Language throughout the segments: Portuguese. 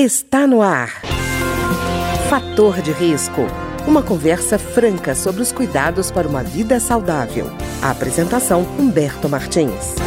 Está no ar. Fator de risco. Uma conversa franca sobre os cuidados para uma vida saudável. A apresentação Humberto Martins.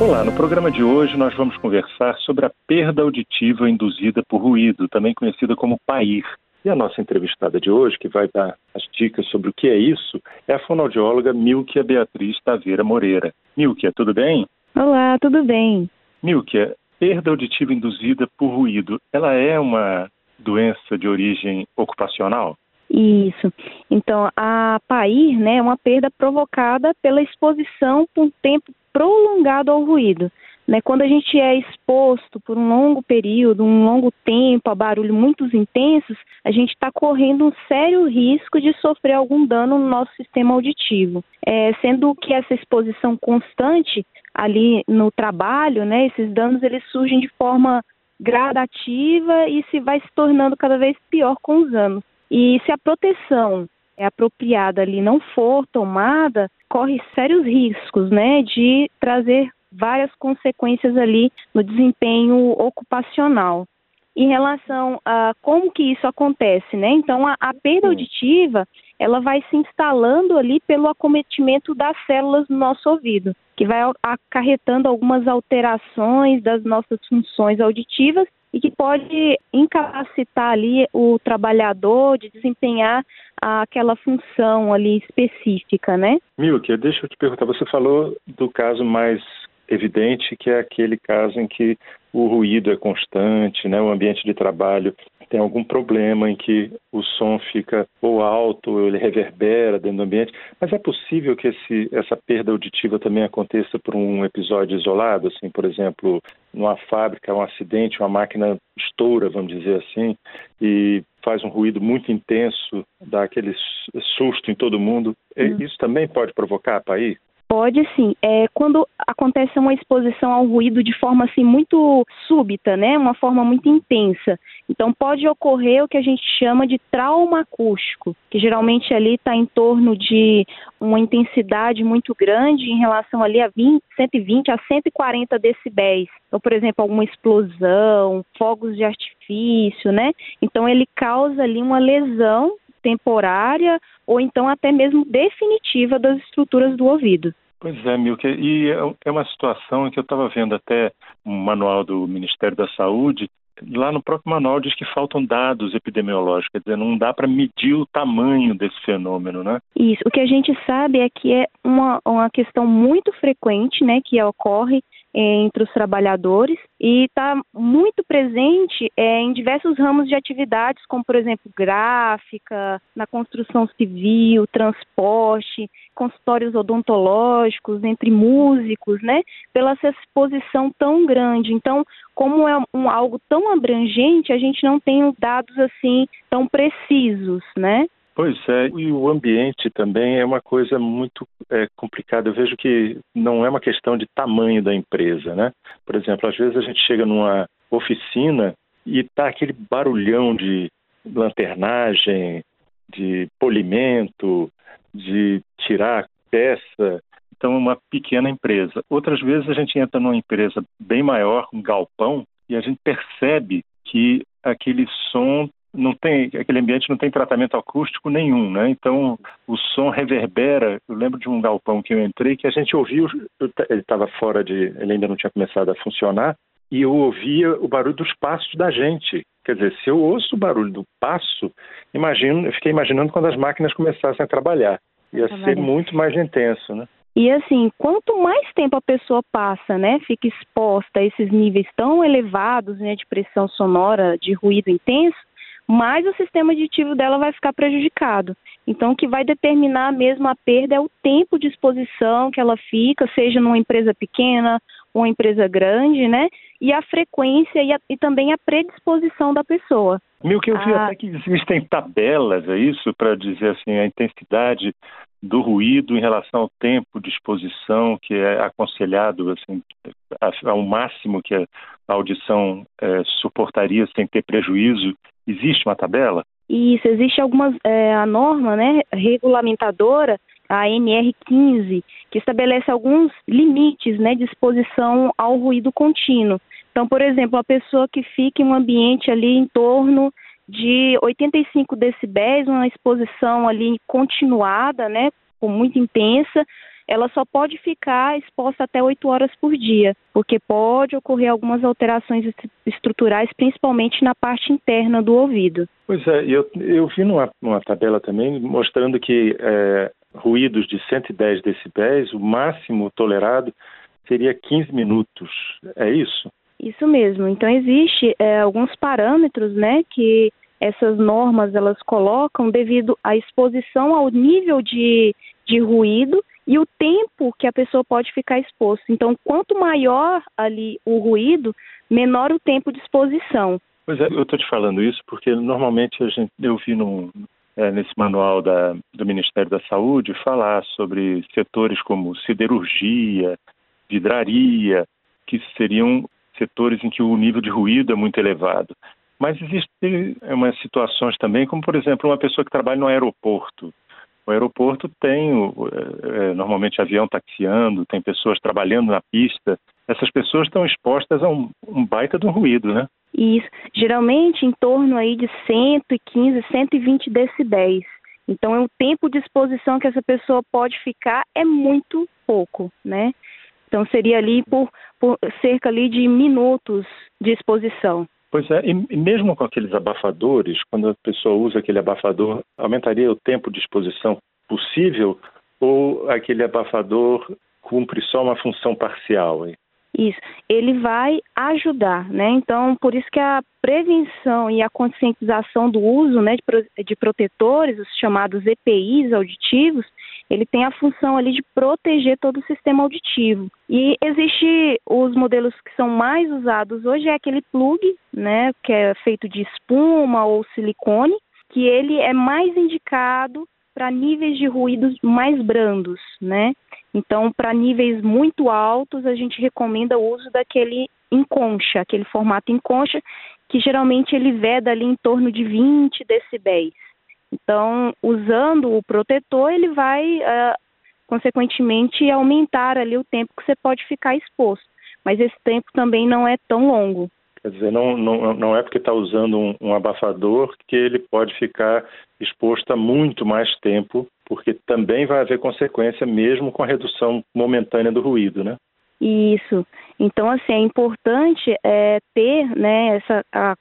Olá, no programa de hoje nós vamos conversar sobre a perda auditiva induzida por ruído, também conhecida como PAIR. E a nossa entrevistada de hoje, que vai dar as dicas sobre o que é isso, é a fonoaudióloga Milkia Beatriz Taveira Moreira. Milkia, tudo bem? Olá, tudo bem. Milkia, perda auditiva induzida por ruído, ela é uma doença de origem ocupacional? Isso. Então, a PAIR né, é uma perda provocada pela exposição por um tempo prolongado ao ruído. Né, quando a gente é exposto por um longo período, um longo tempo a barulhos muito intensos, a gente está correndo um sério risco de sofrer algum dano no nosso sistema auditivo. É, sendo que essa exposição constante ali no trabalho, né, esses danos eles surgem de forma gradativa e se vai se tornando cada vez pior com os anos. E se a proteção é apropriada ali não for tomada, corre sérios riscos, né, de trazer várias consequências ali no desempenho ocupacional. Em relação a como que isso acontece, né? Então, a, a perda auditiva, ela vai se instalando ali pelo acometimento das células do nosso ouvido, que vai acarretando algumas alterações das nossas funções auditivas e que pode incapacitar ali o trabalhador de desempenhar aquela função ali específica, né? Milke, deixa eu te perguntar, você falou do caso mais evidente que é aquele caso em que o ruído é constante, né, o ambiente de trabalho tem algum problema em que o som fica ou alto, ou ele reverbera dentro do ambiente, mas é possível que esse, essa perda auditiva também aconteça por um episódio isolado, assim, por exemplo, numa fábrica, um acidente, uma máquina estoura, vamos dizer assim, e faz um ruído muito intenso, dá aquele susto em todo mundo. Hum. Isso também pode provocar, Paí? Pode sim. É, quando acontece uma exposição ao ruído de forma assim muito súbita, né, uma forma muito intensa, então pode ocorrer o que a gente chama de trauma acústico, que geralmente ali está em torno de uma intensidade muito grande em relação ali a 20, 120 a 140 decibéis. Então, por exemplo, alguma explosão, fogos de artifício, né? Então ele causa ali uma lesão temporária ou então até mesmo definitiva das estruturas do ouvido. Pois é, Milke, e é, é uma situação que eu estava vendo até um manual do Ministério da Saúde, lá no próprio manual diz que faltam dados epidemiológicos, quer dizer, não dá para medir o tamanho desse fenômeno, né? Isso, o que a gente sabe é que é uma, uma questão muito frequente, né, que ocorre entre os trabalhadores e está muito presente é, em diversos ramos de atividades, como, por exemplo, gráfica, na construção civil, transporte, consultórios odontológicos, entre músicos, né? Pela essa exposição tão grande. Então, como é um, algo tão abrangente, a gente não tem dados assim tão precisos, né? Pois é, e o ambiente também é uma coisa muito é, complicada. Eu vejo que não é uma questão de tamanho da empresa, né? Por exemplo, às vezes a gente chega numa oficina e tá aquele barulhão de lanternagem, de polimento, de tirar peça. Então, é uma pequena empresa. Outras vezes a gente entra numa empresa bem maior, um galpão, e a gente percebe que aquele som não tem aquele ambiente não tem tratamento acústico nenhum, né? Então o som reverbera. Eu lembro de um galpão que eu entrei que a gente ouviu, ele estava fora de, ele ainda não tinha começado a funcionar e eu ouvia o barulho dos passos da gente. Quer dizer, se eu ouço o barulho do passo, imagino, eu fiquei imaginando quando as máquinas começassem a trabalhar. Ia ser muito mais intenso, né? E assim, quanto mais tempo a pessoa passa, né, fica exposta a esses níveis tão elevados né, de pressão sonora, de ruído intenso, mais o sistema auditivo dela vai ficar prejudicado. Então, o que vai determinar mesmo a perda é o tempo de exposição que ela fica, seja numa empresa pequena ou uma empresa grande, né? E a frequência e, a, e também a predisposição da pessoa. Mil que eu vi ah, até que existem tabelas, é isso, para dizer assim, a intensidade do ruído em relação ao tempo de exposição que é aconselhado assim ao máximo que a audição é, suportaria sem ter prejuízo Existe uma tabela? Isso, existe algumas, é, a norma né, regulamentadora, a NR15, que estabelece alguns limites né, de exposição ao ruído contínuo. Então, por exemplo, a pessoa que fica em um ambiente ali em torno de 85 decibéis, uma exposição ali continuada, né, muito intensa, ela só pode ficar exposta até 8 horas por dia, porque pode ocorrer algumas alterações estruturais, principalmente na parte interna do ouvido. Pois é, eu, eu vi numa, numa tabela também mostrando que é, ruídos de 110 decibéis, o máximo tolerado seria 15 minutos. É isso? Isso mesmo. Então existe é, alguns parâmetros, né, que essas normas elas colocam devido à exposição ao nível de, de ruído e o tempo que a pessoa pode ficar exposta. Então, quanto maior ali o ruído, menor o tempo de exposição. Pois é, eu estou te falando isso porque normalmente a gente, eu vi no, é, nesse manual da, do Ministério da Saúde falar sobre setores como siderurgia, vidraria, que seriam setores em que o nível de ruído é muito elevado. Mas existem umas situações também, como por exemplo uma pessoa que trabalha no aeroporto. O aeroporto tem é, é, normalmente avião taxiando, tem pessoas trabalhando na pista. Essas pessoas estão expostas a um, um baita de um ruído, né? Isso, geralmente em torno aí de 115, 120 decibéis. Então, o tempo de exposição que essa pessoa pode ficar é muito pouco, né? Então, seria ali por, por cerca ali de minutos de exposição. Pois é, e mesmo com aqueles abafadores, quando a pessoa usa aquele abafador, aumentaria o tempo de exposição possível ou aquele abafador cumpre só uma função parcial? Isso, ele vai ajudar, né? Então, por isso que a prevenção e a conscientização do uso né, de, protetores, os chamados EPIs auditivos, ele tem a função ali de proteger todo o sistema auditivo. E existe os modelos que são mais usados hoje é aquele plug, né, que é feito de espuma ou silicone, que ele é mais indicado para níveis de ruídos mais brandos, né? Então, para níveis muito altos, a gente recomenda o uso daquele em concha, aquele formato em concha, que geralmente ele veda ali em torno de 20 decibéis. Então, usando o protetor, ele vai, uh, consequentemente, aumentar ali o tempo que você pode ficar exposto. Mas esse tempo também não é tão longo. Quer dizer, não, não, não é porque está usando um, um, abafador que ele pode ficar exposto a muito mais tempo, porque também vai haver consequência mesmo com a redução momentânea do ruído, né? Isso. Então, assim, é importante é, ter né, essa a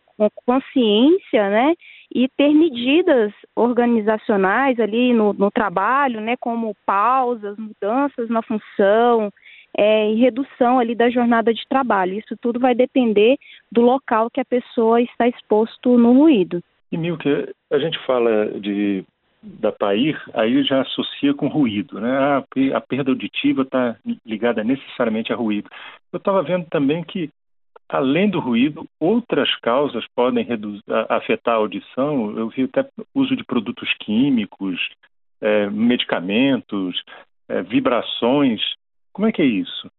consciência, né, e ter medidas organizacionais ali no, no trabalho, né, como pausas, mudanças na função, é, e redução ali da jornada de trabalho. Isso tudo vai depender do local que a pessoa está exposto no ruído. E Milke, a gente fala de da PAIR, aí já associa com ruído, né? Ah, a perda auditiva está ligada necessariamente a ruído. Eu estava vendo também que, além do ruído, outras causas podem afetar a audição. Eu vi até uso de produtos químicos, é, medicamentos, é, vibrações. Como é que é isso?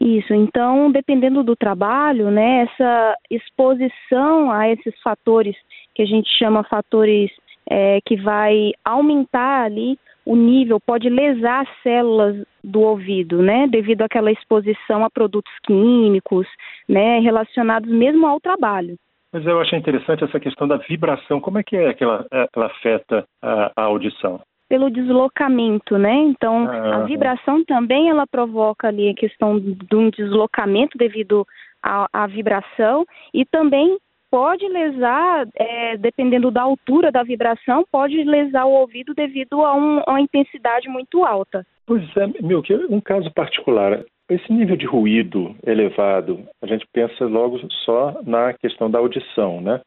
Isso, então, dependendo do trabalho, né, essa exposição a esses fatores que a gente chama fatores é, que vai aumentar ali o nível, pode lesar as células do ouvido, né, devido àquela exposição a produtos químicos, né, relacionados mesmo ao trabalho. Mas eu achei interessante essa questão da vibração. Como é que é que ela, ela afeta a, a audição? Pelo deslocamento, né? Então, ah, a vibração também ela provoca ali a questão de um deslocamento devido à, à vibração e também pode lesar, é, dependendo da altura da vibração, pode lesar o ouvido devido a, um, a uma intensidade muito alta. Pois é, meu, que um caso particular. Esse nível de ruído elevado, a gente pensa logo só na questão da audição, né?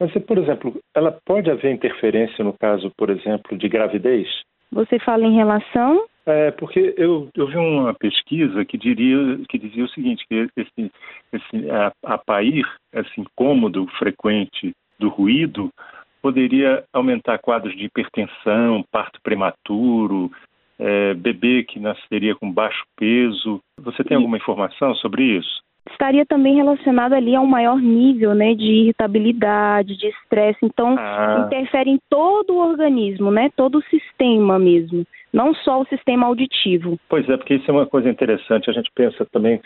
Mas, por exemplo, ela pode haver interferência no caso, por exemplo, de gravidez? Você fala em relação? É, porque eu, eu vi uma pesquisa que, diria, que dizia o seguinte, que esse, esse, a, a PAIR, esse incômodo frequente do ruído, poderia aumentar quadros de hipertensão, parto prematuro, é, bebê que nasceria com baixo peso. Você tem alguma informação sobre isso? Estaria também relacionado ali a um maior nível né, de irritabilidade, de estresse. Então, ah. interfere em todo o organismo, né, todo o sistema mesmo. não só o sistema auditivo. Pois é, porque isso é uma coisa interessante. A gente pensa também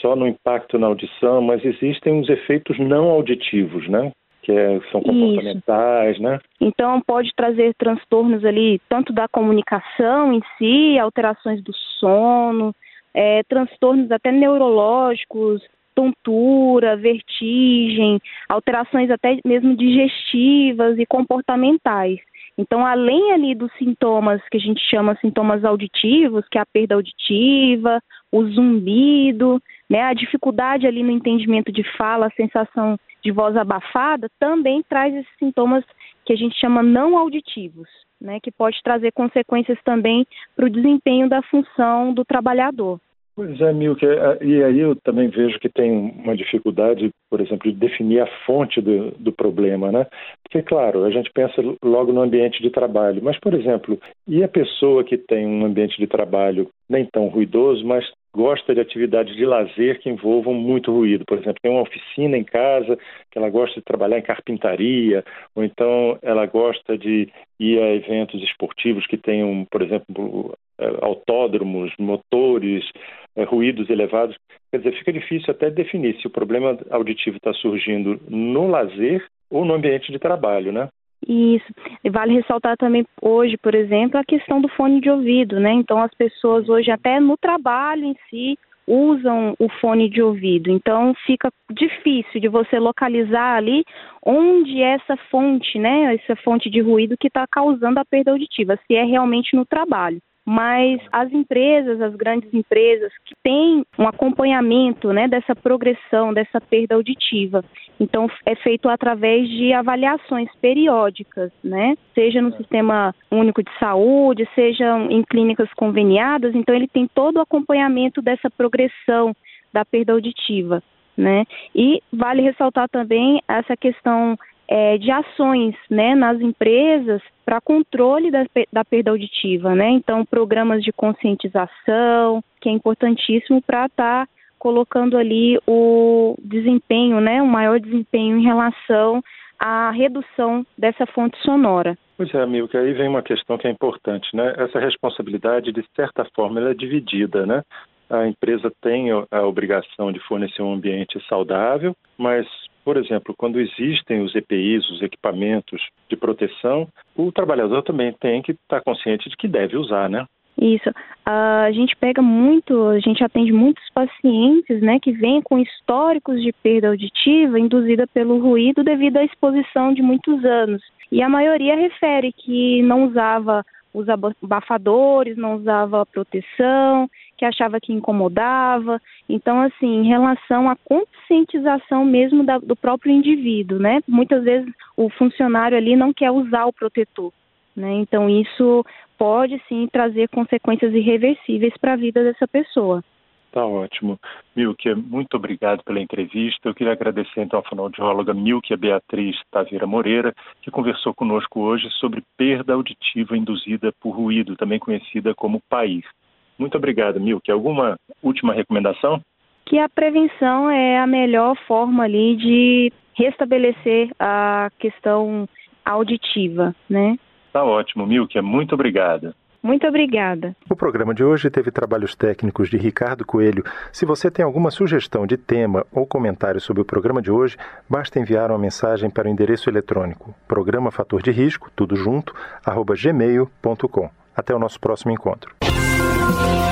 só no impacto na audição, mas existem os efeitos não auditivos, né? Que é, são comportamentais, Isso. né? Então pode trazer transtornos ali, tanto da comunicação em si, alterações do sono, é, transtornos até neurológicos, tontura, vertigem, alterações até mesmo digestivas e comportamentais. Então, além ali dos sintomas que a gente chama sintomas auditivos, que é a perda auditiva, o zumbido, né, a dificuldade ali no entendimento de fala, a sensação de voz abafada, também traz esses sintomas que a gente chama não auditivos, né, que pode trazer consequências também para o desempenho da função do trabalhador. Pois é, Milke, é, e aí eu também vejo que tem uma dificuldade, por exemplo, de definir a fonte do, do problema, né? Porque, claro, a gente pensa logo no ambiente de trabalho, mas, por exemplo, e a pessoa que tem um ambiente de trabalho nem tão ruidoso, mas gosta de atividades de lazer que envolvam muito ruído. Por exemplo, tem uma oficina em casa que ela gosta de trabalhar em carpintaria, ou então ela gosta de ir a eventos esportivos que tenham, por exemplo, é, autódromos, motores, é, ruídos elevados. Quer dizer, fica difícil até definir se o problema auditivo está surgindo no lazer ou no ambiente de trabalho, né? Isso. E vale ressaltar também hoje, por exemplo, a questão do fone de ouvido, né? Então as pessoas hoje até no trabalho em si usam o fone de ouvido. Então fica difícil de você localizar ali onde é essa fonte, né? Essa fonte de ruído que está causando a perda auditiva, se é realmente no trabalho mas as empresas, as grandes empresas que têm um acompanhamento né, dessa progressão, dessa perda auditiva. Então, é feito através de avaliações periódicas, né? seja no Sistema Único de Saúde, seja em clínicas conveniadas. Então, ele tem todo o acompanhamento dessa progressão da perda auditiva. Né? E vale ressaltar também essa questão é, de ações né, nas empresas para controle da, da, perda auditiva, né? Então, programas de conscientização, que é importantíssimo para estar tá colocando ali o desempenho, né, um maior desempenho em relação à redução dessa fonte sonora. Pois é, amigo, que aí vem uma questão que é importante, né? Essa responsabilidade, de certa forma, ela é dividida, né? A empresa tem a obrigação de fornecer um ambiente saudável, mas por exemplo, quando existem os EPIs, os equipamentos de proteção, o trabalhador também tem que estar consciente de que deve usar, né? Isso. A gente pega muito, a gente atende muitos pacientes, né, que vêm com históricos de perda auditiva induzida pelo ruído devido à exposição de muitos anos. E a maioria refere que não usava os abafadores, não usava proteção, que achava que incomodava. Então, assim, em relação à conscientização mesmo da, do próprio indivíduo, né? Muitas vezes o funcionário ali não quer usar o protetor, né? Então, isso pode sim trazer consequências irreversíveis para a vida dessa pessoa. Tá ótimo. Milke, muito obrigado pela entrevista. Eu queria agradecer então a fonoaudióloga Milke Beatriz Taveira Moreira, que conversou conosco hoje sobre perda auditiva induzida por ruído, também conhecida como PAIR. Muito obrigado, Milke. Alguma última recomendação? Que a prevenção é a melhor forma ali de restabelecer a questão auditiva, né? Tá ótimo, Milke. Muito obrigada. Muito obrigada. O programa de hoje teve trabalhos técnicos de Ricardo Coelho. Se você tem alguma sugestão de tema ou comentário sobre o programa de hoje, basta enviar uma mensagem para o endereço eletrônico programa fator de risco, tudo junto, arroba gmail.com. Até o nosso próximo encontro.